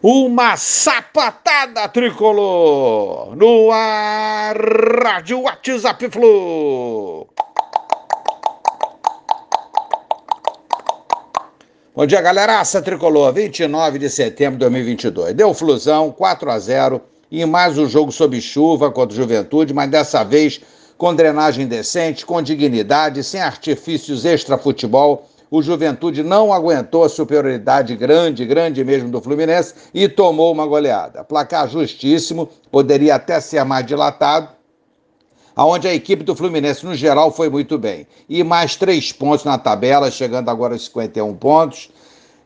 Uma sapatada tricolor no ar, Rádio WhatsApp Flu. Bom dia, galeraça tricolor. 29 de setembro de 2022. Deu flusão 4 a 0 e mais um jogo sob chuva contra o Juventude, mas dessa vez com drenagem decente, com dignidade, sem artifícios extra-futebol o Juventude não aguentou a superioridade grande, grande mesmo do Fluminense e tomou uma goleada. Placar justíssimo, poderia até ser mais dilatado, aonde a equipe do Fluminense, no geral, foi muito bem. E mais três pontos na tabela, chegando agora aos 51 pontos.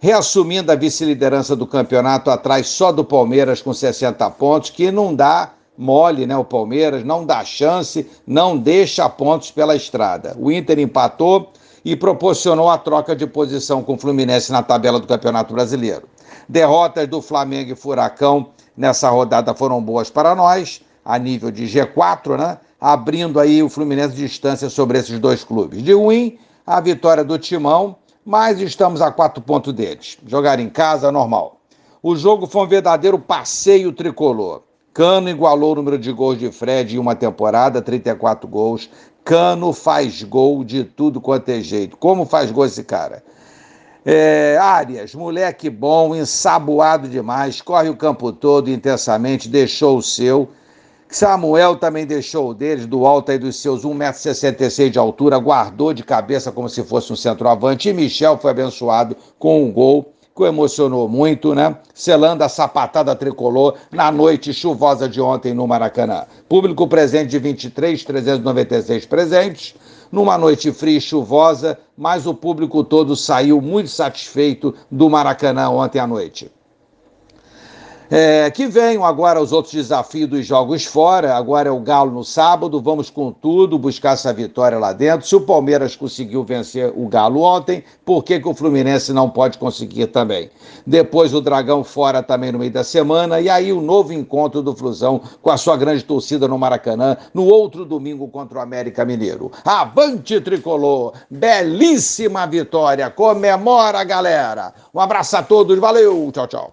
Reassumindo a vice-liderança do campeonato atrás só do Palmeiras com 60 pontos, que não dá mole, né? O Palmeiras não dá chance, não deixa pontos pela estrada. O Inter empatou, e proporcionou a troca de posição com o Fluminense na tabela do Campeonato Brasileiro. Derrotas do Flamengo e Furacão nessa rodada foram boas para nós, a nível de G4, né? Abrindo aí o Fluminense distância sobre esses dois clubes. De ruim, a vitória do Timão, mas estamos a quatro pontos deles. Jogar em casa, normal. O jogo foi um verdadeiro passeio tricolor. Cano igualou o número de gols de Fred em uma temporada, 34 gols. Cano faz gol de tudo quanto é jeito. Como faz gol esse cara? É, Arias, moleque bom, ensaboado demais, corre o campo todo intensamente, deixou o seu. Samuel também deixou o deles, do alto aí dos seus 1,66m de altura, guardou de cabeça como se fosse um centroavante. E Michel foi abençoado com um gol que o emocionou muito, né? Selando a sapatada tricolor na noite chuvosa de ontem no Maracanã. Público presente de 23, 396 presentes. Numa noite fria e chuvosa, mas o público todo saiu muito satisfeito do Maracanã ontem à noite. É, que venham agora os outros desafios dos jogos fora. Agora é o Galo no sábado. Vamos com tudo buscar essa vitória lá dentro. Se o Palmeiras conseguiu vencer o Galo ontem, por que, que o Fluminense não pode conseguir também? Depois o Dragão fora também no meio da semana. E aí o novo encontro do Flusão com a sua grande torcida no Maracanã no outro domingo contra o América Mineiro. Avante tricolor! Belíssima vitória! Comemora, galera! Um abraço a todos. Valeu! Tchau, tchau.